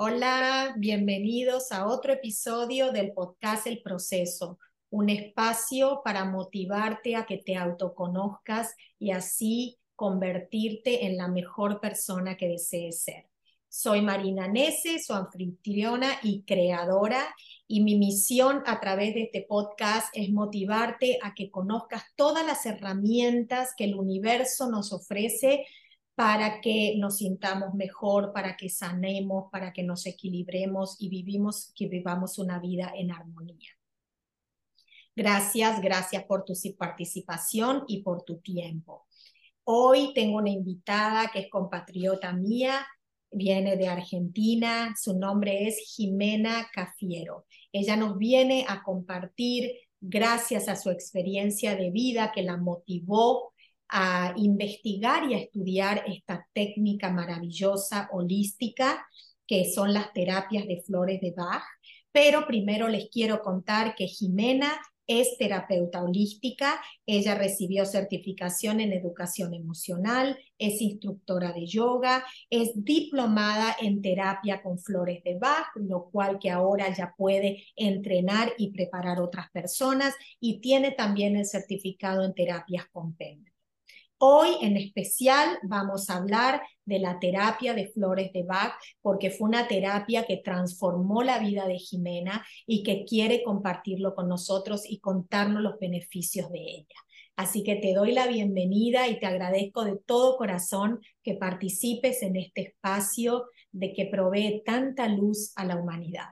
Hola, bienvenidos a otro episodio del podcast El Proceso, un espacio para motivarte a que te autoconozcas y así convertirte en la mejor persona que desees ser. Soy Marina Nese, su anfitriona y creadora, y mi misión a través de este podcast es motivarte a que conozcas todas las herramientas que el universo nos ofrece para que nos sintamos mejor, para que sanemos, para que nos equilibremos y vivimos, que vivamos una vida en armonía. Gracias, gracias por tu participación y por tu tiempo. Hoy tengo una invitada que es compatriota mía, viene de Argentina, su nombre es Jimena Cafiero. Ella nos viene a compartir, gracias a su experiencia de vida que la motivó a investigar y a estudiar esta técnica maravillosa, holística, que son las terapias de flores de Bach. Pero primero les quiero contar que Jimena es terapeuta holística, ella recibió certificación en educación emocional, es instructora de yoga, es diplomada en terapia con flores de Bach, lo cual que ahora ya puede entrenar y preparar otras personas y tiene también el certificado en terapias con péndulo. Hoy en especial vamos a hablar de la terapia de flores de Bach, porque fue una terapia que transformó la vida de Jimena y que quiere compartirlo con nosotros y contarnos los beneficios de ella. Así que te doy la bienvenida y te agradezco de todo corazón que participes en este espacio de que provee tanta luz a la humanidad.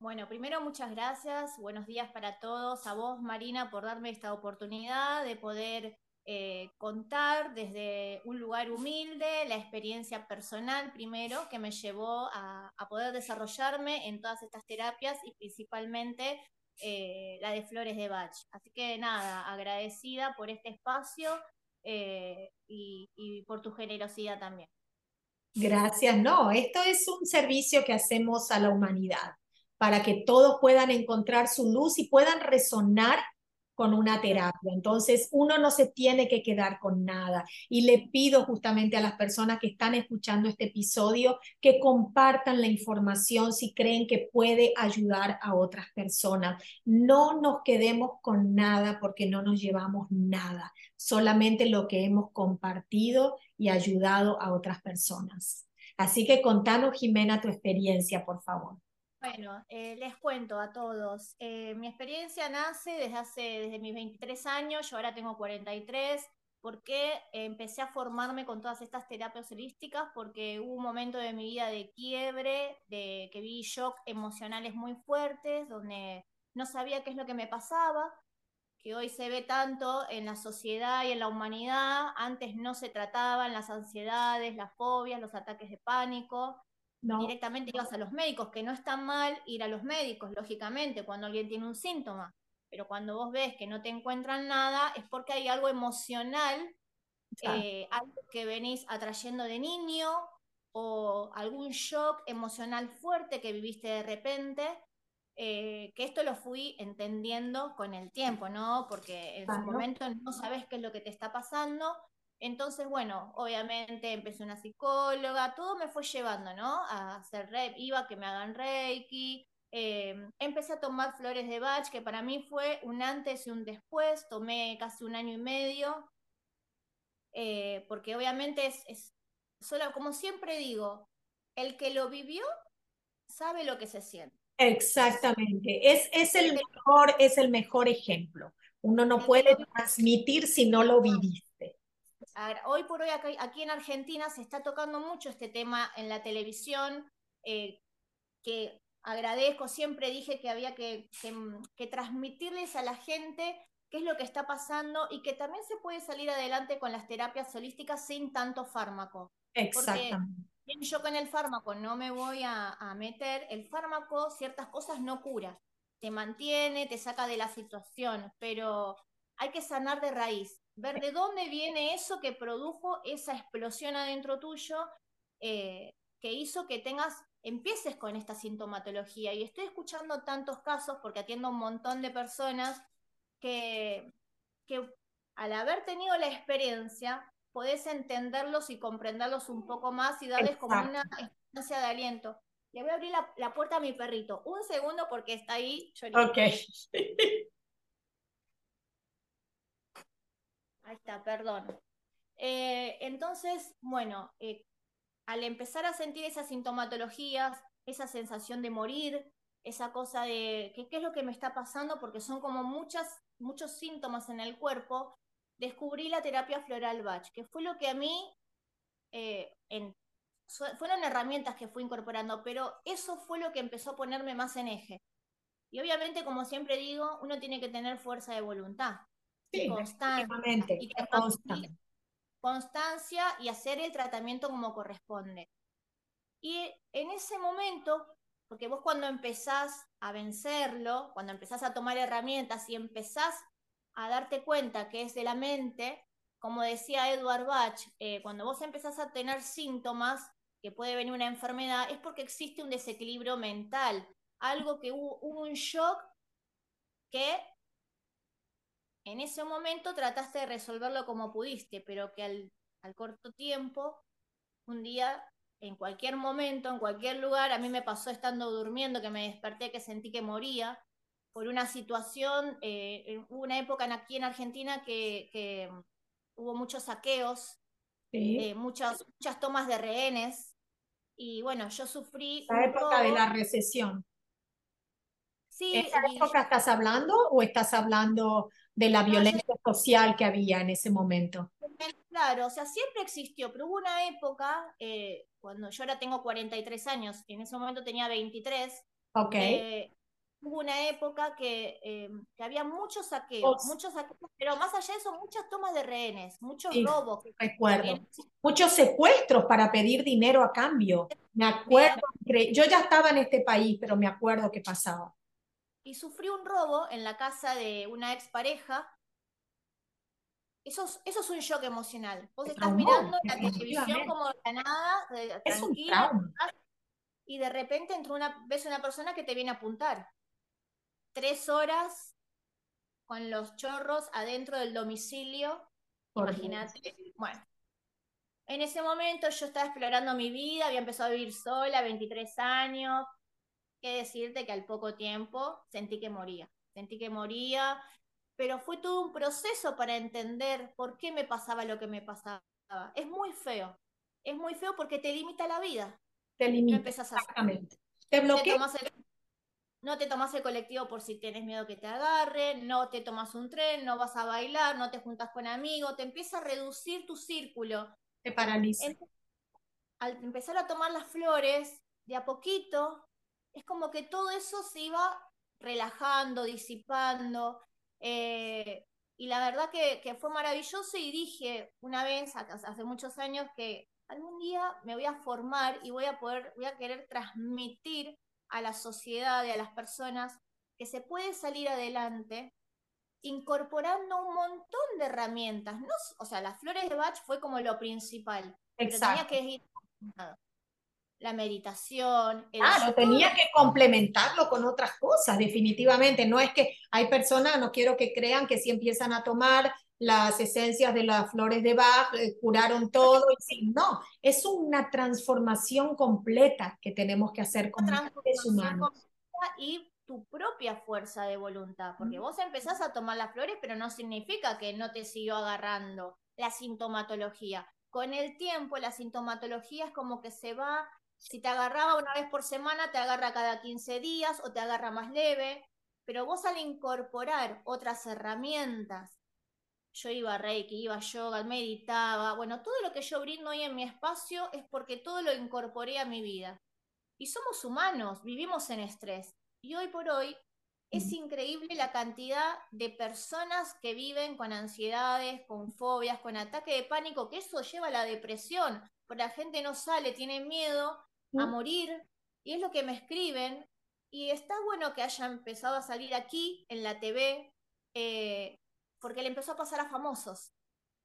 Bueno, primero muchas gracias, buenos días para todos, a vos Marina por darme esta oportunidad de poder eh, contar desde un lugar humilde la experiencia personal primero que me llevó a, poder desarrollarme en todas estas terapias y principalmente eh, la de Flores de Bach. Así que nada, agradecida por este espacio eh, y, y por tu generosidad también. Gracias, no, esto es un servicio que hacemos a la humanidad para que todos puedan encontrar su luz y puedan resonar con una terapia. Entonces, uno no se tiene que quedar con nada. Y le pido justamente a las personas que están escuchando este episodio que compartan la información si creen que puede ayudar a otras personas. No nos quedemos con nada porque no nos llevamos nada, solamente lo que hemos compartido y ayudado a otras personas. Así que contanos, Jimena, tu experiencia, por favor. Bueno, eh, les cuento a todos. Eh, mi experiencia nace desde hace, desde mis 23 años, yo ahora tengo 43, porque empecé a formarme con todas estas terapias holísticas, porque hubo un momento de mi vida de quiebre, de que vi shock emocionales muy fuertes, donde no sabía qué es lo que me pasaba, que hoy se ve tanto en la sociedad y en la humanidad, antes no se trataban las ansiedades, las fobias, los ataques de pánico, directamente ibas a los médicos, que no está mal ir a los médicos, lógicamente, cuando alguien tiene un síntoma, pero cuando vos ves que no te encuentran nada, es porque hay algo emocional, eh, algo que venís atrayendo de niño o algún shock emocional fuerte que viviste de repente, eh, que esto lo fui entendiendo con el tiempo, ¿no? Porque en su momento no sabes qué es lo que te está pasando, entonces, bueno, obviamente empecé una psicóloga, todo me fue llevando, ¿no? A hacer rep, iba a que me hagan reiki, em, empecé a tomar flores de Bach, que para mí fue un antes y un después, tomé casi un año y medio, eh, porque obviamente es, es, solo, como siempre digo, el que lo vivió sabe lo que se siente. Exactamente, es, es, el mejor, es el mejor ejemplo. Uno no puede transmitir si no lo hoy por hoy aquí, en Argentina se está tocando mucho este tema en la televisión, eh, que agradezco, siempre dije que había que, transmitirles a la gente qué es lo que está pasando y que también se puede salir adelante con las terapias holísticas sin tanto fármaco. Exactamente. Porque yo con el fármaco no me voy a, a meter, el fármaco ciertas cosas no cura, te mantiene, te saca de la situación, pero hay que sanar de raíz ver de dónde viene eso que produjo esa explosión adentro tuyo, eh, que hizo que tengas, empieces con esta sintomatología. Y estoy escuchando tantos casos, porque atiendo a un montón de personas, que, que al haber tenido la experiencia, podés entenderlos y comprenderlos un poco más y darles como una estancia de aliento. Le voy a abrir la, puerta a mi perrito. Un segundo porque está ahí. Ok. Ahí está, perdón. Eh, entonces, bueno, eh, al empezar a sentir esas sintomatologías, esa sensación de morir, esa cosa de qué es lo que me está pasando, porque son como muchas, muchos síntomas en el cuerpo, descubrí la terapia floral Bach, que fue lo que a mí, eh, fueron herramientas que fui incorporando, pero eso fue lo que empezó a ponerme más en eje. Y obviamente, como siempre digo, uno tiene que tener fuerza de voluntad. Sí, constancia, y constancia y hacer el tratamiento como corresponde. Y en ese momento, porque vos cuando empezás a vencerlo, cuando empezás a tomar herramientas y empezás a darte cuenta que es de la mente, como decía Edward Bach, eh, cuando vos empezás a tener síntomas, que puede venir una enfermedad, es porque existe un desequilibrio mental, algo que hubo, un shock que en ese momento trataste de resolverlo como pudiste, pero que al, al corto tiempo, un día en cualquier momento, en cualquier lugar. A mí me pasó estando durmiendo, que me desperté, que sentí que moría por una situación. Eh, hubo una época aquí en Argentina que, hubo muchos saqueos, eh, muchas, muchas tomas de rehenes. Y bueno, yo sufrí. La época de la recesión. Sí. ¿Esa época estás hablando o estás hablando de la violencia social que había en ese momento? Claro, o sea, siempre existió, pero hubo una época, eh, cuando yo ahora tengo 43 años, en ese momento tenía 23. Ok. Eh, hubo una época que, eh, que había muchos saqueos, muchos saqueos, pero más allá de eso, muchas tomas de rehenes, muchos robos. Recuerdo. Muchos secuestros para pedir dinero a cambio. Me acuerdo, yo ya estaba en este país, pero me acuerdo que pasaba. Y sufrí un robo en la casa de una expareja eso es, un shock emocional. Vos estás mirando la televisión como de nada, tranquila, y de repente entró una, ves una persona que te viene a apuntar. Tres horas con los chorros adentro del domicilio. Imagínate. Bueno, en ese momento yo estaba explorando mi vida, había empezado a vivir sola, 23 años. Qué decirte que al poco tiempo sentí que moría. Sentí que moría, pero fue todo un proceso para entender por qué me pasaba lo que me pasaba. Es muy feo, es muy feo porque te limita la vida. Te limita, exactamente. Te bloquea. no te tomas el colectivo por si tienes miedo que te agarre, no te tomas un tren, no vas a bailar, no te juntas con amigos, te empieza a reducir tu círculo. Te paraliza. al empezar a tomar las flores, de a poquito, es como que todo eso se iba relajando, disipando, eh, y la verdad que, fue maravilloso y dije una vez, hace muchos años, que algún día me voy a formar y voy a poder, voy a querer transmitir a la sociedad y a las personas que se puede salir adelante incorporando un montón de herramientas. No, o sea, las flores de Bach fue como lo principal. Exacto. Pero tenía que ir la meditación. claro, tenía que complementarlo con otras cosas, definitivamente. No es que hay personas, no quiero que crean que si empiezan a tomar las esencias de las flores de Bach, eh, curaron todo. Y no, es una transformación completa que tenemos que hacer como seres humanos. Y tu propia fuerza de voluntad, porque vos empezás a tomar las flores, pero no significa que no te siguió agarrando la sintomatología. Con el tiempo, la sintomatología es como que se va si te agarraba una vez por semana, te agarra cada 15 días o te agarra más leve. Pero vos al incorporar otras herramientas, yo iba a Reiki, iba a yoga, meditaba, bueno, todo lo que yo brindo hoy en mi espacio es porque todo lo incorporé a mi vida. Y somos humanos, vivimos en estrés. Y hoy por hoy es increíble la cantidad de personas que viven con ansiedades, con fobias, con ataque de pánico, que eso lleva a la depresión. Porque la gente no sale, tiene miedo a morir, y es lo que me escriben, y está bueno que haya empezado a salir aquí, en la TV, eh, porque le empezó a pasar a famosos.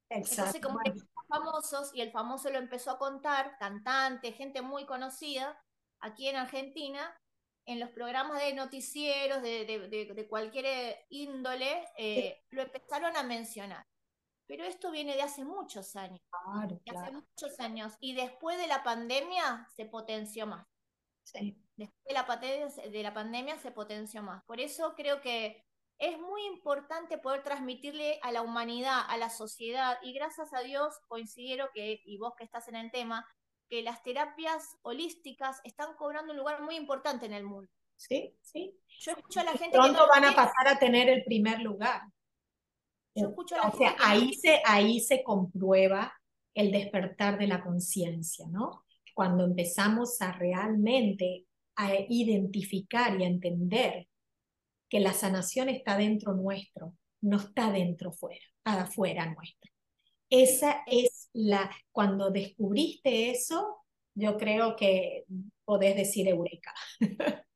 Entonces, como que famosos, y el famoso lo empezó a contar, cantante, gente muy conocida, aquí en Argentina, en los programas de noticieros de, de, cualquier índole, eh, lo empezaron a mencionar. Pero esto viene de hace muchos años. Claro, de hace muchos años. Y después de la pandemia se potenció más. Sí. Después de la, de la pandemia se potenció más. Por eso creo que es muy importante poder transmitirle a la humanidad, a la sociedad, y gracias a Dios considero que, y vos que estás en el tema, que las terapias holísticas están cobrando un lugar muy importante en el mundo. Sí, sí. Yo escucho a la gente Pronto que van a pasar a tener el primer lugar. Yo escucho a la o sea, ahí se, ahí se comprueba el despertar de la conciencia, ¿no? Cuando empezamos a realmente a identificar y a entender que la sanación está dentro nuestro, no está dentro fuera, afuera nuestro. Esa es la, cuando descubriste eso, yo creo que podés decir eureka.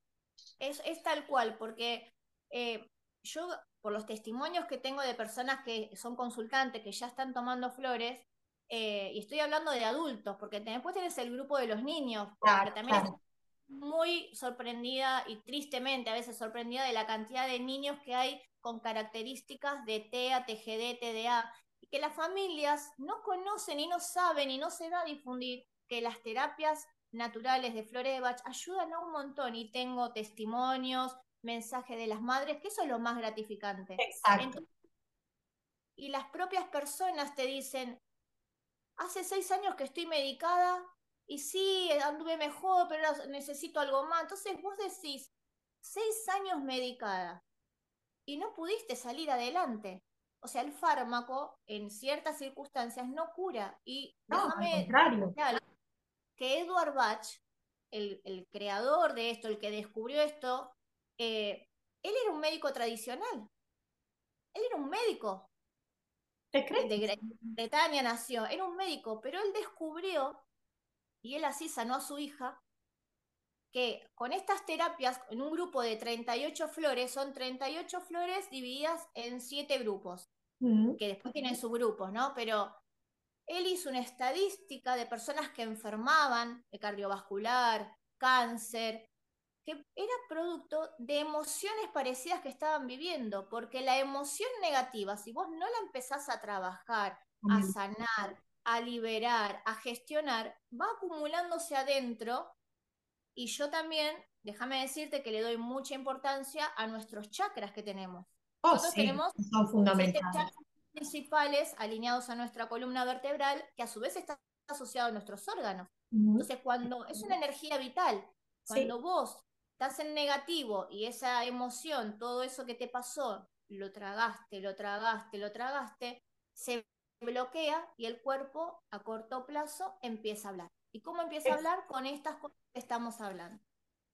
Es, es tal cual, porque eh, yo, por los testimonios que tengo de personas que son consultantes, que ya están tomando flores, eh, y estoy hablando de adultos, porque después tienes el grupo de los niños, que también muy sorprendida y tristemente a veces sorprendida de la cantidad de niños que hay con características de TEA, TGD, TDA, y que las familias no conocen y no saben y no se da a difundir que las terapias naturales de flores de Bach ayudan a un montón. Y tengo testimonios, mensajes de las madres, que eso es lo más gratificante. Exacto. y las propias personas te dicen, hace seis años que estoy medicada y sí, anduve mejor, pero necesito algo más. Entonces vos decís, seis años medicada y no pudiste salir adelante. O sea, el fármaco en ciertas circunstancias no cura. Y no, contrario. que Edward Bach, el, creador de esto, el que descubrió esto, eh, él era un médico tradicional. Él era un médico. ¿Te crees? De Bretaña nació, era un médico, pero él descubrió y él así sanó a su hija, que con estas terapias, en un grupo de 38 flores, son 38 flores divididas en 7 grupos, que después tienen subgrupos, ¿no? Pero él hizo una estadística de personas que enfermaban de cardiovascular, cáncer, que era producto de emociones parecidas que estaban viviendo, porque la emoción negativa, si vos no la empezás a trabajar, a sanar, a liberar, a gestionar, va acumulándose adentro y yo también, déjame decirte que le doy mucha importancia a nuestros chakras que tenemos. Oh, Nosotros tenemos son fundamentales. chakras principales alineados a nuestra columna vertebral que a su vez está asociado a nuestros órganos. Entonces, cuando es una energía vital, cuando vos estás en negativo y esa emoción, todo eso que te pasó, lo tragaste, lo tragaste, lo tragaste, se bloquea y el cuerpo a corto plazo empieza a hablar. ¿Y cómo empieza a hablar? Con estas cosas que estamos hablando.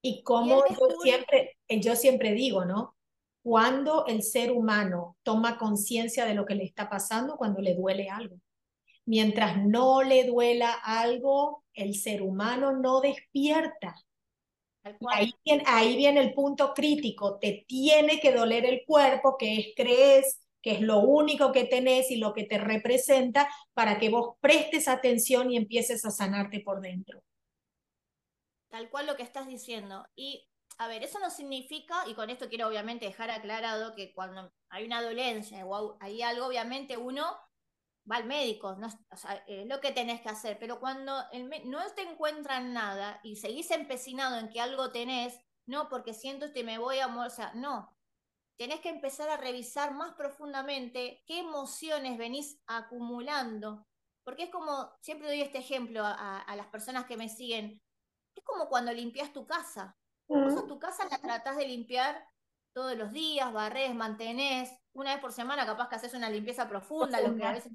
Y como yo, siempre, eh, yo siempre digo, ¿no? Cuando el ser humano toma conciencia de lo que le está pasando, cuando le duele algo. Mientras no le duela algo, el ser humano no despierta. Ahí viene, ahí viene el punto crítico, te tiene que doler el cuerpo, que es crees que es lo único que tenés y lo que te representa para que vos prestes atención y empieces a sanarte por dentro. Tal cual lo que estás diciendo. Y a ver, eso no significa, y con esto quiero obviamente dejar aclarado que cuando hay una dolencia o hay algo, obviamente uno va al médico, no, es lo que tenés que hacer, pero cuando no te encuentran nada y seguís empecinado en que algo tenés, no, porque siento que me voy a morir, o sea, no, tenés que empezar a revisar más profundamente qué emociones venís acumulando. Porque es como, siempre doy este ejemplo a, las personas que me siguen, es como cuando limpias tu casa. Vos tu casa la tratás de limpiar todos los días, barrés, mantenés, una vez por semana capaz que haces una limpieza profunda, lo que a veces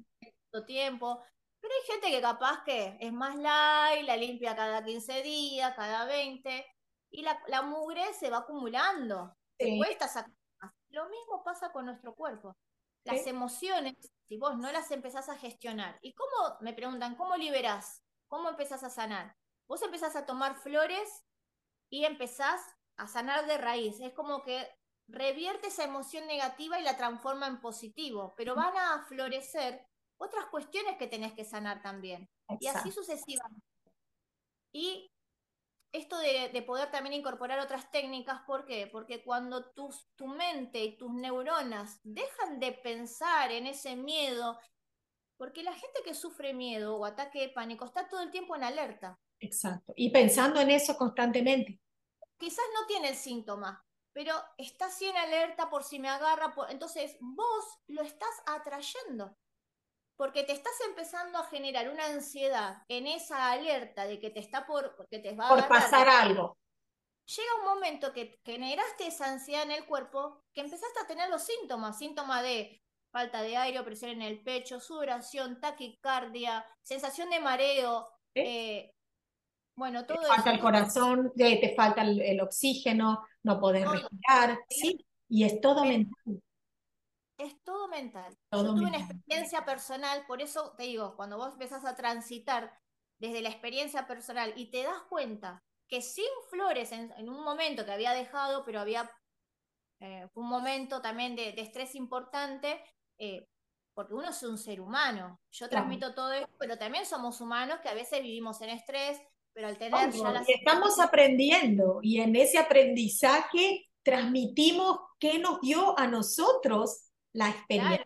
tiempo. Pero hay gente que capaz que es más light, la limpia cada 15 días, cada 20, y la, mugre se va acumulando. Te cuesta sacar lo mismo pasa con nuestro cuerpo. Las emociones, si vos no las empezás a gestionar, ¿y cómo, me preguntan, cómo liberás? ¿Cómo empezás a sanar? Vos empezás a tomar flores y empezás a sanar de raíz. Es como que revierte esa emoción negativa y la transforma en positivo, pero van a florecer otras cuestiones que tenés que sanar también. Y así sucesivamente. Y esto de, poder también incorporar otras técnicas, ¿por qué? Porque cuando tu mente y tus neuronas dejan de pensar en ese miedo Porque la gente que sufre miedo o ataque de pánico está todo el tiempo en alerta. Exacto. Y pensando en eso constantemente. Quizás no tiene el síntoma, pero está así en alerta por si me agarra. Entonces vos lo estás atrayendo. Porque te estás empezando a generar una ansiedad en esa alerta de que te está por, que te va por pasar algo. Llega un momento que generaste esa ansiedad en el cuerpo que empezaste a tener los síntomas, síntomas de falta de aire, presión en el pecho, sudoración, taquicardia, sensación de mareo, eh, bueno, todo te falta el corazón, te falta el, oxígeno, no poder respirar, ¿sí? Y es todo mental. Es todo mental. Yo tuve una experiencia personal, por eso te digo, cuando vos empezás a transitar desde la experiencia personal y te das cuenta que sin flores en, un momento que había dejado, pero había eh, un momento también de, estrés importante, eh, porque uno es un ser humano. Yo transmito todo esto, pero también somos humanos que a veces vivimos en estrés, pero al tener ya las... Estamos aprendiendo y en ese aprendizaje transmitimos qué nos dio a nosotros la experiencia.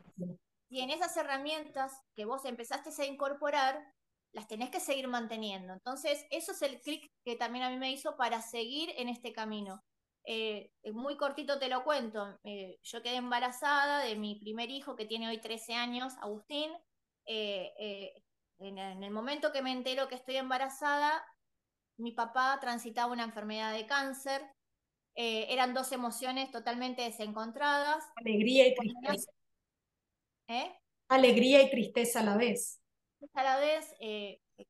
Y en esas herramientas que vos empezaste a incorporar, las tenés que seguir manteniendo. Entonces, eso es el clic que también a mí me hizo para seguir en este camino. Eh, muy cortito te lo cuento. Eh, yo quedé embarazada de mi primer hijo que tiene hoy 13 años, Agustín. Eh, en, el momento que me entero que estoy embarazada, mi papá transitaba una enfermedad de cáncer. Eran dos emociones totalmente desencontradas. Alegría y tristeza. Alegría y tristeza a la vez. A la vez,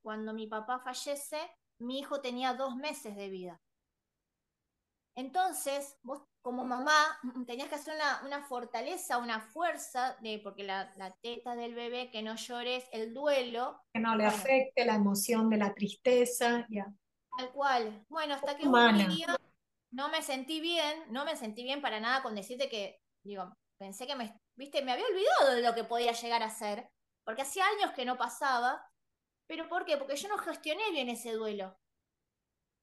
cuando mi papá fallece, mi hijo tenía dos meses de vida. Entonces, vos como mamá mm, tenías que hacer una, fortaleza, una fuerza, de, porque la, teta del bebé, que no llores, el duelo. Que no le afecte la emoción de la tristeza, ya. Tal cual. Bueno, hasta que un día no me sentí bien, no me sentí bien para nada con decirte que, digo, pensé que me, viste, me había olvidado de lo que podía llegar a ser, porque hacía años que no pasaba. ¿Pero por qué? Porque yo no gestioné bien ese duelo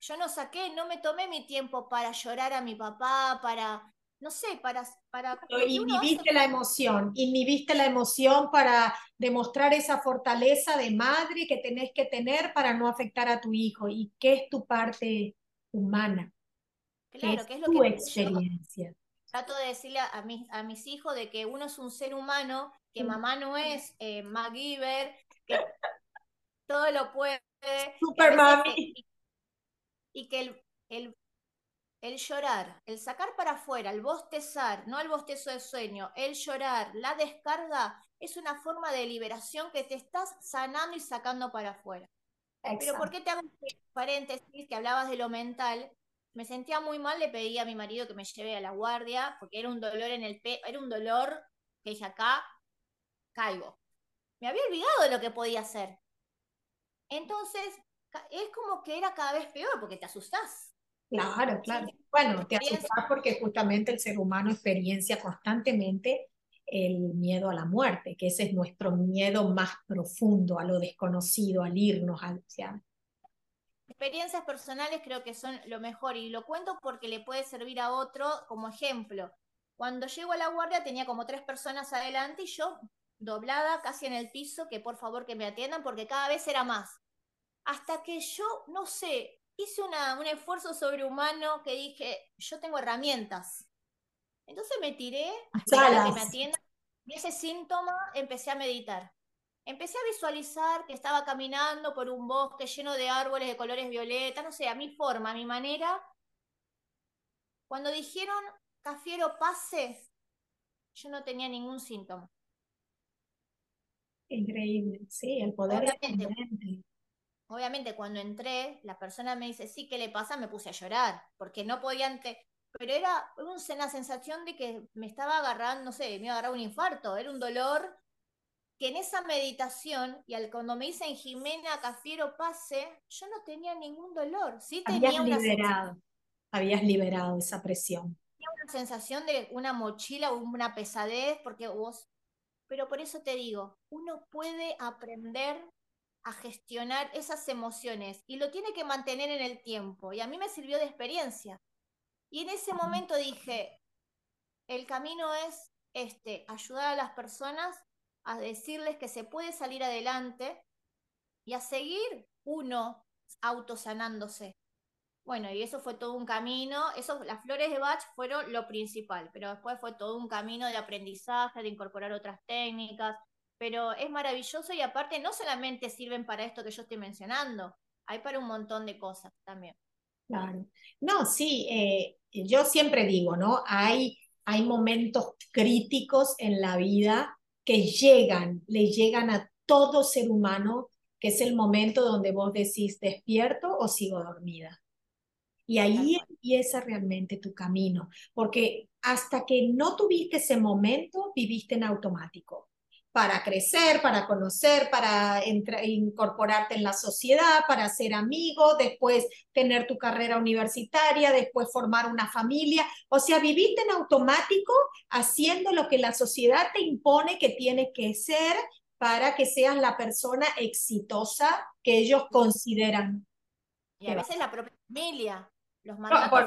yo no saqué, no me tomé mi tiempo para llorar a mi papá, para, no sé, para... para inhibiste la emoción, inhibiste la emoción para demostrar esa fortaleza de madre que tenés que tener para no afectar a tu hijo. ¿Y qué es tu parte humana? Claro, ¿qué es, lo tu experiencia? trato de decirle a mis, a mis hijos de que uno es un ser humano, que mamá no es eh, MacGyver, que todo lo puede. Super mami y que el, el, el llorar, el sacar para afuera, el bostezar, no el bostezo de sueño, el llorar, la descarga, es una forma de liberación que te estás sanando y sacando para afuera. Pero ¿por qué te hago paréntesis que hablabas de lo mental? Me sentía muy mal, le pedí a mi marido que me lleve a la guardia, porque era un dolor en el pe era un dolor que dije acá, caigo. Me había olvidado de lo que podía hacer. Entonces, es como que era cada vez peor porque te asustás. Claro, claro. Bueno, te asustás porque justamente el ser humano experiencia constantemente el miedo a la muerte, que ese es nuestro miedo más profundo, a lo desconocido, al irnos, al... Experiencias personales creo que son lo mejor y lo cuento porque le puede servir a otro como ejemplo. Cuando llego a la guardia tenía como tres personas adelante y yo doblada casi en el piso, que por favor que me atiendan porque cada vez era más hasta que yo, no sé, hice una, un esfuerzo sobrehumano que dije, yo tengo herramientas. Entonces me tiré, para que me atienda, y ese síntoma empecé a meditar. Empecé a visualizar que estaba caminando por un bosque lleno de árboles de colores violeta, no sé, a mi forma, a mi manera. Cuando dijeron, Cafiero, pase, yo no tenía ningún síntoma. Increíble, sí, el poder obviamente cuando entré, la persona me dice, sí, ¿qué le pasa? Me puse a llorar, porque no podía, pero era una sensación de que me estaba agarrando, no sé, me iba a agarrar un infarto, era un dolor que en esa meditación, y al, cuando me dicen Jimena Cafiero pase, yo no tenía ningún dolor, sí tenía una liberado, habías liberado esa presión. Tenía una sensación de una mochila o una pesadez, porque vos, pero por eso te digo, uno puede aprender a gestionar esas emociones y lo tiene que mantener en el tiempo. Y a mí me sirvió de experiencia. Y en ese momento dije, el camino es este, ayudar a las personas a decirles que se puede salir adelante y a seguir uno autosanándose. Bueno, y eso fue todo un camino, eso, las flores de Bach fueron lo principal, pero después fue todo un camino de aprendizaje, de incorporar otras técnicas, pero es maravilloso y aparte no solamente sirven para esto que yo estoy mencionando, hay para un montón de cosas también. Claro. No, sí, eh, yo siempre digo, ¿no? Hay, hay momentos críticos en la vida que llegan, le llegan a todo ser humano, que es el momento donde vos decís despierto o sigo dormida. Y ahí empieza realmente tu camino, porque hasta que no tuviste ese momento, viviste en automático para crecer, para conocer, para incorporarte en la sociedad, para ser amigo, después tener tu carrera universitaria, después formar una familia. O sea, viviste en automático haciendo lo que la sociedad te impone que tienes que ser para que seas la persona exitosa que ellos consideran. Y a veces la propia familia. Los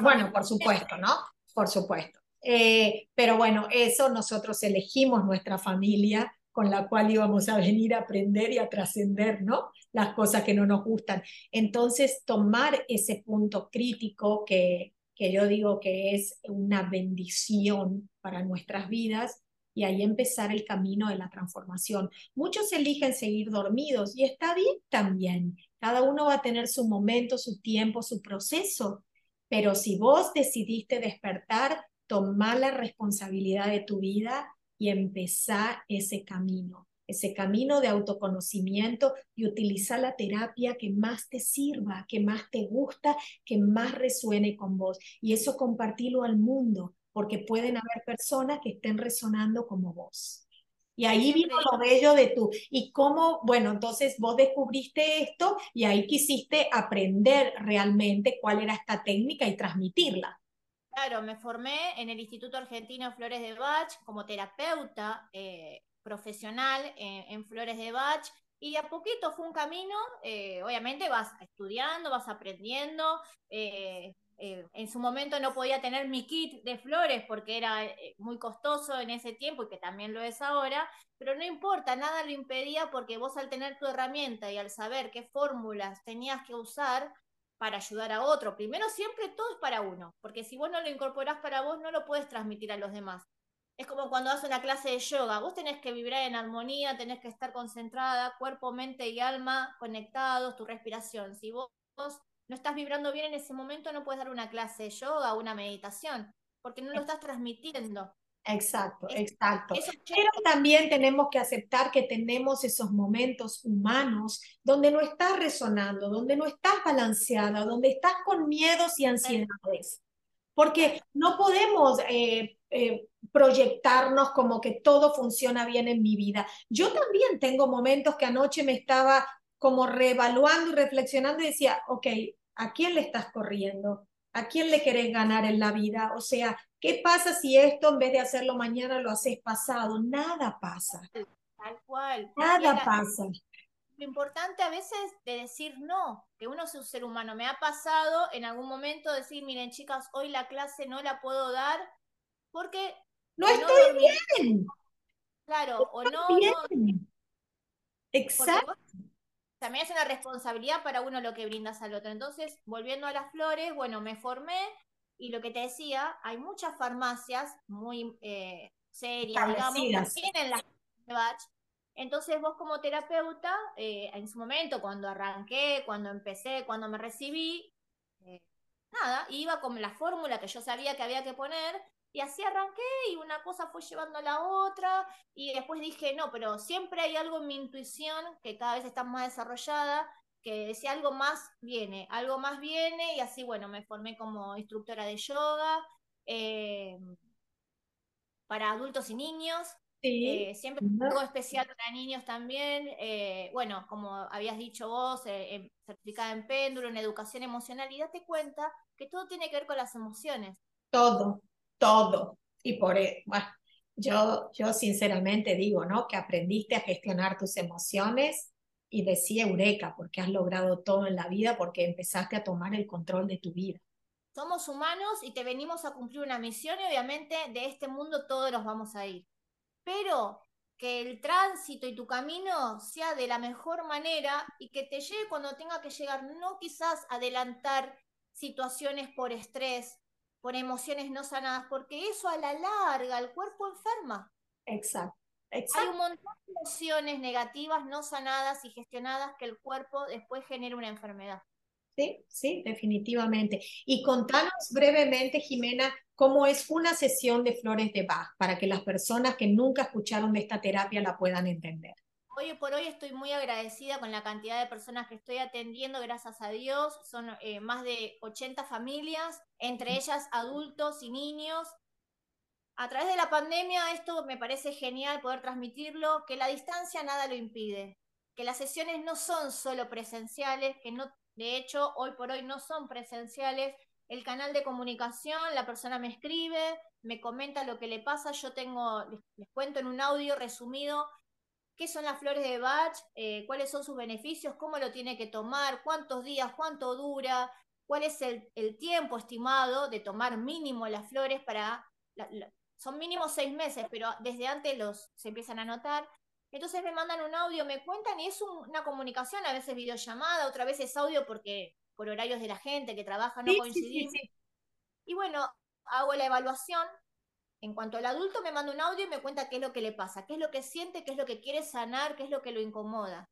bueno, por supuesto, ¿no? Por supuesto. Eh, pero bueno, eso nosotros elegimos nuestra familia con la cual íbamos a venir a aprender y a trascender, ¿no? Las cosas que no nos gustan. Entonces, tomar ese punto crítico que, que yo digo que es una bendición para nuestras vidas y ahí empezar el camino de la transformación. Muchos eligen seguir dormidos y está bien también. Cada uno va a tener su momento, su tiempo, su proceso, pero si vos decidiste despertar, tomar la responsabilidad de tu vida y empezar ese camino, ese camino de autoconocimiento y utilizar la terapia que más te sirva, que más te gusta, que más resuene con vos. Y eso compartirlo al mundo, porque pueden haber personas que estén resonando como vos. Y ahí vino lo bello de tú. Y cómo, bueno, entonces vos descubriste esto y ahí quisiste aprender realmente cuál era esta técnica y transmitirla. Claro, me formé en el Instituto Argentino Flores de Bach como terapeuta eh, profesional en, Flores de Bach y a poquito fue un camino, eh, obviamente vas estudiando, vas aprendiendo. Eh, en su momento no podía tener mi kit de flores porque era muy costoso en ese tiempo y que también lo es ahora, pero no importa, nada lo impedía porque vos al tener tu herramienta y al saber qué fórmulas tenías que usar, para ayudar a otro. Primero siempre todo es para uno, porque si vos no lo incorporás para vos, no lo puedes transmitir a los demás. Es como cuando haces una clase de yoga, vos tenés que vibrar en armonía, tenés que estar concentrada, cuerpo, mente y alma conectados, tu respiración. Si vos, no estás vibrando bien en ese momento, no puedes dar una clase de yoga o una meditación, porque no lo estás transmitiendo. Exacto, exacto. Pero también tenemos que aceptar que tenemos esos momentos humanos donde no estás resonando, donde no estás balanceada, donde estás con miedos y ansiedades. Porque no podemos eh, eh, proyectarnos como que todo funciona bien en mi vida. Yo también tengo momentos que anoche me estaba como reevaluando y reflexionando y decía, ok, ¿a quién le estás corriendo? ¿A quién le querés ganar en la vida? O sea, ¿qué pasa si esto en vez de hacerlo mañana lo haces pasado? Nada pasa. Tal cual. Nada pasa. Lo importante a veces de decir no, que uno es un ser humano. Me ha pasado en algún momento decir, miren chicas, hoy la clase no la puedo dar porque... No estoy bien. Claro, o no, Exacto también es una responsabilidad para uno lo que brindas al otro. Entonces, volviendo a las flores, bueno, me formé y lo que te decía, hay muchas farmacias muy eh, serias, digamos, que tienen las Bach. Entonces vos como terapeuta, eh, en su momento, cuando arranqué, cuando empecé, cuando me recibí, eh, nada, iba con la fórmula que yo sabía que había que poner y así arranqué y una cosa fue llevando a la otra y después dije, no, pero siempre hay algo en mi intuición que cada vez está más desarrollada, que si algo más viene, algo más viene y así, bueno, me formé como instructora de yoga eh, para adultos y niños. Eh, siempre algo especial para niños también. Eh, bueno, como habías dicho vos, certificada en péndulo, en educación emocional, y date cuenta que todo tiene que ver con las emociones. Todo, todo. Y por, e, bueno, yo, yo sinceramente digo, ¿no? Que aprendiste a gestionar tus emociones y decía eureka, porque has logrado todo en la vida, porque empezaste a tomar el control de tu vida. Somos humanos y te venimos a cumplir una misión y obviamente de este mundo todos nos vamos a ir. Pero que el tránsito y tu camino sea de la mejor manera y que te llegue cuando tenga que llegar, no quizás adelantar situaciones por estrés, por emociones no sanadas, porque eso a la larga el cuerpo enferma. Exacto. Hay un montón de emociones negativas no sanadas y gestionadas que el cuerpo después genera una enfermedad. Sí, sí, definitivamente. Y contanos brevemente, Jimena, cómo es una sesión de flores de Bach para que las personas que nunca escucharon de esta terapia la puedan entender. Hoy por hoy estoy muy agradecida con la cantidad de personas que estoy atendiendo, gracias a Dios. Son eh, más de 80 familias, entre ellas adultos y niños. A través de la pandemia, esto me parece genial poder transmitirlo, que la distancia nada lo impide, que las sesiones no son solo presenciales, que no, de hecho, hoy por hoy no son presenciales. El canal de comunicación, la persona me escribe, me comenta lo que le pasa, yo tengo, les cuento en un audio resumido qué son las flores de Bach, eh, cuáles son sus beneficios, cómo lo tiene que tomar, cuántos días, cuánto dura, cuál es el, tiempo estimado de tomar mínimo las flores para... son mínimo seis meses, pero desde antes los se empiezan a notar. Entonces me mandan un audio, me cuentan y es una comunicación, a veces videollamada, otra vez es audio porque por horarios de la gente que trabaja no coincidimos. y bueno, hago la evaluación, en cuanto al adulto, me manda un audio y me cuenta qué es lo que le pasa, qué es lo que siente, qué es lo que quiere sanar, qué es lo que lo incomoda.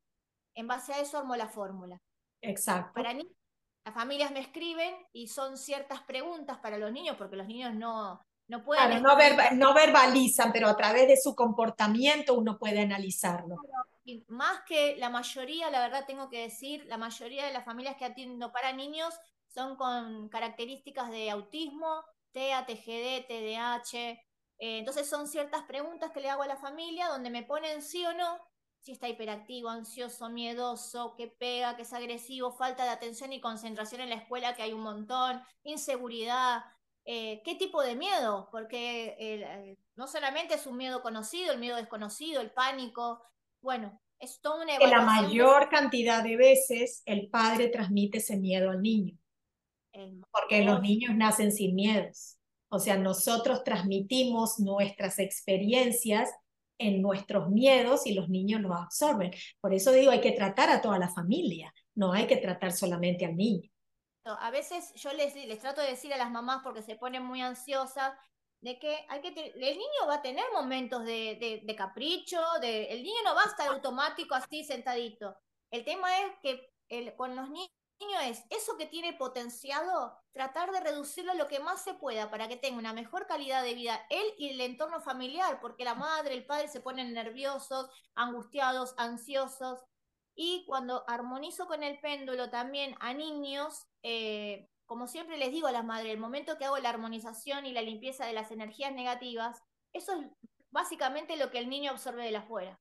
En base a eso armo la fórmula. Exacto. Para mí, las familias me escriben y son ciertas preguntas para los niños, porque los niños no, no pueden... no, no, verbalizan, pero a través de su comportamiento uno puede analizarlo. más que la mayoría, la verdad tengo que decir, la mayoría de las familias que atiendo para niños son con características de autismo, TEA, TGD, TDAH. Eh, entonces son ciertas preguntas que le hago a la familia donde me ponen sí o no, si está hiperactivo, ansioso, miedoso, que pega, que es agresivo, falta de atención y concentración en la escuela, que hay un montón, inseguridad, eh, qué tipo de miedo, porque eh, no solamente es un miedo conocido, el miedo desconocido, el pánico, bueno, es toda una evaluación. la mayor cantidad de veces el padre transmite ese miedo al niño. Porque los niños nacen sin miedos. O sea, nosotros transmitimos nuestras experiencias en nuestros miedos y los niños los absorben. Por eso digo, hay que tratar a toda la familia, no hay que tratar solamente al niño. A veces yo les, les trato de decir a las mamás porque se ponen muy ansiosas de que hay que el niño va a tener momentos de, de, capricho, de, el niño no va a estar automático así sentadito. El tema es que el, con los niños es eso que tiene potenciado, tratar de reducirlo lo que más se pueda para que tenga una mejor calidad de vida él y el entorno familiar, porque la madre, el padre se ponen nerviosos, angustiados, ansiosos. Y cuando armonizo con el péndulo también a niños, eh, como siempre les digo a las madres, el momento que hago la armonización y la limpieza de las energías negativas, eso es básicamente lo que el niño absorbe de la afuera.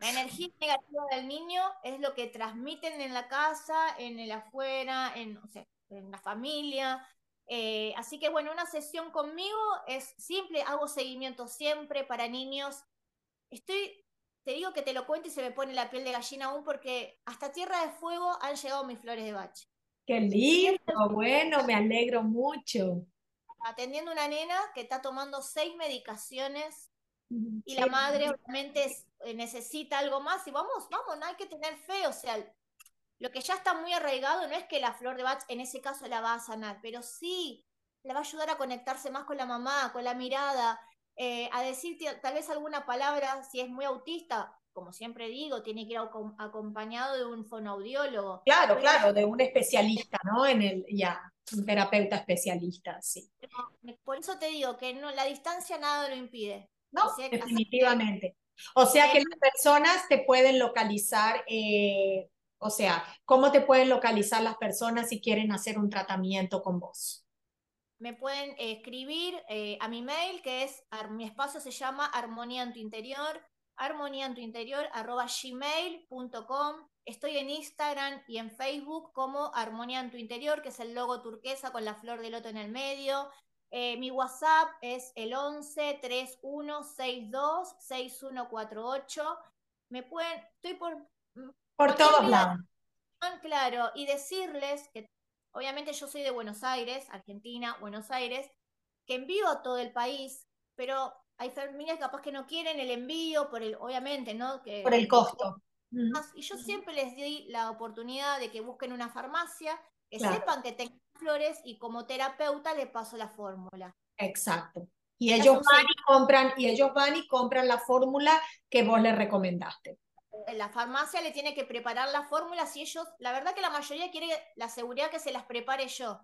La energía negativa del niño es lo que transmiten en la casa, en el afuera, en, en la familia. Eh, así que bueno, una sesión conmigo es simple, hago seguimiento siempre para niños. Estoy, te digo que te lo cuento y se me pone la piel de gallina aún porque hasta Tierra de Fuego han llegado mis flores de bache. Qué lindo, bueno, me alegro mucho. Atendiendo una nena que está tomando seis medicaciones y la madre obviamente eh, necesita algo más y vamos, vamos, no hay que tener fe, o sea, lo que ya está muy arraigado no es que la flor de Bach en ese caso la va a sanar, pero sí la va a ayudar a conectarse más con la mamá, con la mirada, eh, a decir tal vez alguna palabra, si es muy autista, como siempre digo, tiene que ir acompañado de un fonoaudiólogo. Claro, claro, de un especialista, ¿no? En el, ya, un terapeuta especialista, sí. Por eso te digo que no, la distancia nada lo impide. No, definitivamente. O sea que las personas te pueden localizar, eh, o sea, ¿cómo te pueden localizar las personas si quieren hacer un tratamiento con vos? Me pueden escribir eh, a mi mail, que es, mi espacio se llama Armonía en tu Interior, armonía en tu interior, arroba gmail.com. Estoy en Instagram y en Facebook como Armonía en tu Interior, que es el logo turquesa con la flor de loto en el medio. Eh, mi WhatsApp es el 11 31 62 6148. Me pueden, estoy por. Mm, por todos lados. Claro, y decirles que obviamente yo soy de Buenos Aires, Argentina, Buenos Aires, que envío a todo el país, pero hay familias capaz que no quieren el envío por el, obviamente, ¿no? Que, por el costo. Y yo siempre les di la oportunidad de que busquen una farmacia, que sepan que tengan flores y como terapeuta le paso la fórmula. Exacto. Y ellos van y compran, y ellos van y compran la fórmula que vos les recomendaste. La farmacia le tiene que preparar la fórmula si ellos, la verdad que la mayoría quiere la seguridad que se las prepare yo.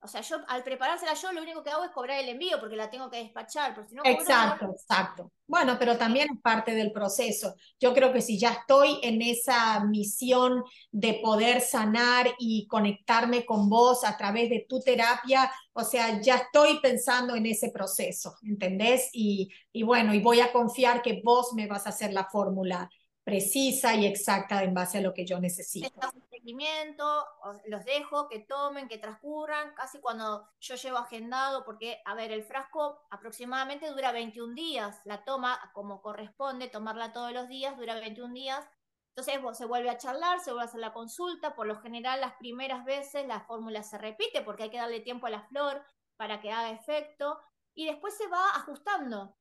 O sea, yo al preparársela yo lo único que hago es cobrar el envío porque la tengo que despachar. Porque si no, exacto, exacto. Bueno, pero también es parte del proceso. Yo creo que si ya estoy en esa misión de poder sanar y conectarme con vos a través de tu terapia, o sea, ya estoy pensando en ese proceso, ¿entendés? Y, y bueno, y voy a confiar que vos me vas a hacer la fórmula precisa y exacta en base a lo que yo necesito. Seguimiento, los dejo que tomen, que transcurran, casi cuando yo llevo agendado, porque, a ver, el frasco aproximadamente dura 21 días, la toma como corresponde, tomarla todos los días, dura 21 días. Entonces se vuelve a charlar, se vuelve a hacer la consulta, por lo general las primeras veces la fórmula se repite porque hay que darle tiempo a la flor para que haga efecto y después se va ajustando.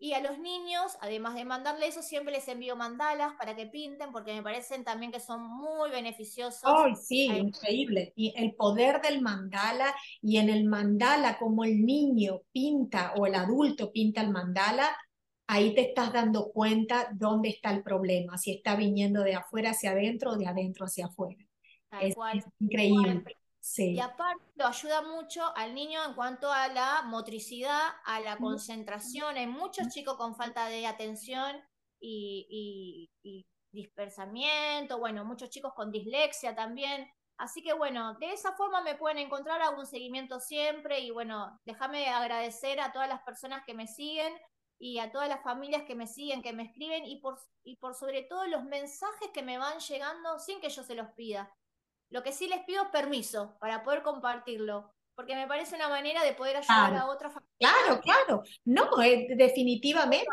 Y a los niños, además de mandarle eso, siempre les envío mandalas para que pinten, porque me parecen también que son muy beneficiosos. ¡Ay, sí! Increíble. Y el poder del mandala, y en el mandala, como el niño pinta o el adulto pinta el mandala, ahí te estás dando cuenta dónde está el problema, si está viniendo de afuera hacia adentro o de adentro hacia afuera. es, increíble. Y aparte lo ayuda mucho al niño en cuanto a la motricidad, a la concentración. Hay muchos chicos con falta de atención y, dispersamiento, bueno, muchos chicos con dislexia también. Así que bueno, de esa forma me pueden encontrar algún seguimiento siempre y bueno, déjame agradecer a todas las personas que me siguen y a todas las familias que me siguen, que me escriben y por, y por sobre todo los mensajes que me van llegando sin que yo se los pida. Lo que sí les pido es permiso para poder compartirlo, porque me parece una manera de poder ayudar a otras familias. Claro, claro. No, eh, definitivamente.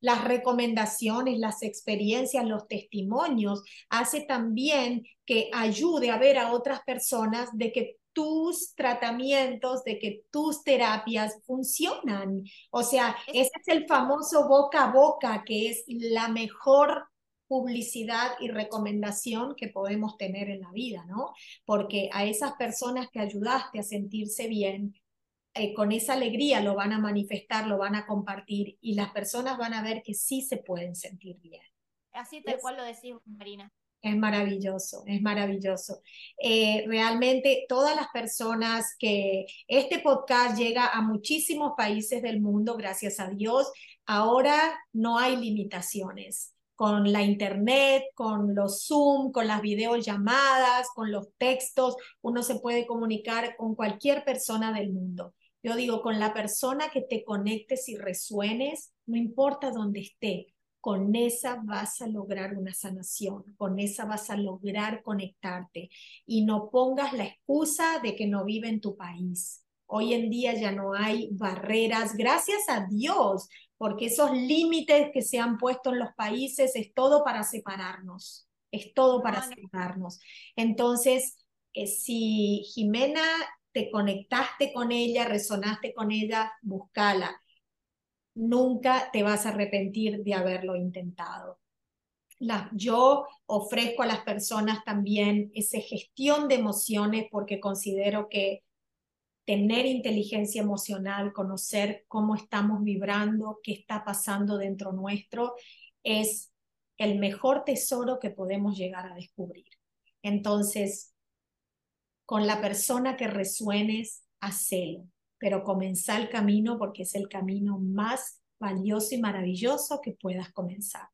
las recomendaciones, las experiencias, los testimonios, hace también que ayude a ver a otras personas de que tus tratamientos, de que tus terapias funcionan. O sea, ese es el famoso boca a boca, que es la mejor publicidad y recomendación que podemos tener en la vida, ¿no? Porque a esas personas que ayudaste a sentirse bien, eh, con esa alegría lo van a manifestar, lo van a compartir y las personas van a ver que sí se pueden sentir bien. Así tal cual lo decís, Marina. Es maravilloso, es maravilloso. Eh, realmente todas las personas que este podcast llega a muchísimos países del mundo, gracias a Dios, ahora no hay limitaciones con la internet, con los Zoom, con las videollamadas, con los textos, uno se puede comunicar con cualquier persona del mundo. Yo digo, con la persona que te conectes y resuenes, no importa dónde esté, con esa vas a lograr una sanación, con esa vas a lograr conectarte y no pongas la excusa de que no vive en tu país. Hoy en día ya no hay barreras, gracias a Dios, porque esos límites que se han puesto en los países es todo para separarnos, es todo para separarnos. Entonces, eh, si Jimena te conectaste con ella, resonaste con ella, búscala. Nunca te vas a arrepentir de haberlo intentado. yo ofrezco a las personas también esa gestión de emociones porque considero que tener inteligencia emocional, conocer cómo estamos vibrando, qué está pasando dentro nuestro, es el mejor tesoro que podemos llegar a descubrir. Entonces, con la persona que resuenes, hacelo, pero comenzá el camino porque es el camino más valioso y maravilloso que puedas comenzar.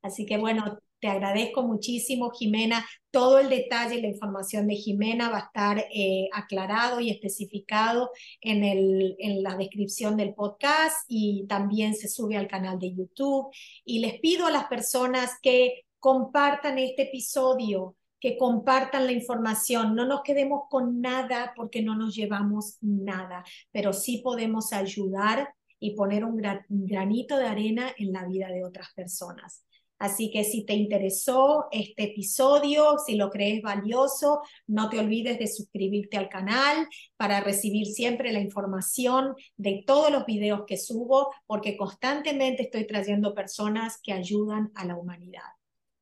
Así que bueno, te agradezco muchísimo, Jimena. Todo el detalle y la información de Jimena va a estar eh, aclarado y especificado en, el, en la descripción del podcast y también se sube al canal de YouTube. Y les pido a las personas que compartan este episodio, que compartan la información. No nos quedemos con nada porque no nos llevamos nada, pero sí podemos ayudar y poner un granito de arena en la vida de otras personas. Así que si te interesó este episodio, si lo crees valioso, no te olvides de suscribirte al canal para recibir siempre la información de todos los videos que subo, porque constantemente estoy trayendo personas que ayudan a la humanidad.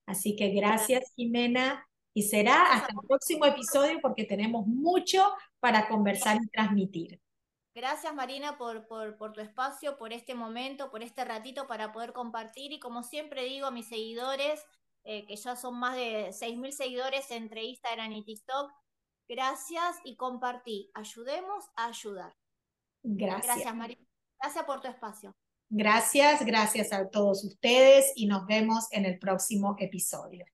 Así que gracias, Jimena, y será hasta el próximo episodio porque tenemos mucho para conversar y transmitir. Gracias Marina por, por, tu espacio, por este momento, por este ratito para poder compartir y como siempre digo a mis seguidores, eh, que ya son más de 6.000 seguidores entre Instagram y TikTok, gracias y compartí. Ayudemos a ayudar. Gracias. Gracias Marina. Gracias por tu espacio. Gracias, gracias a todos ustedes y nos vemos en el próximo episodio.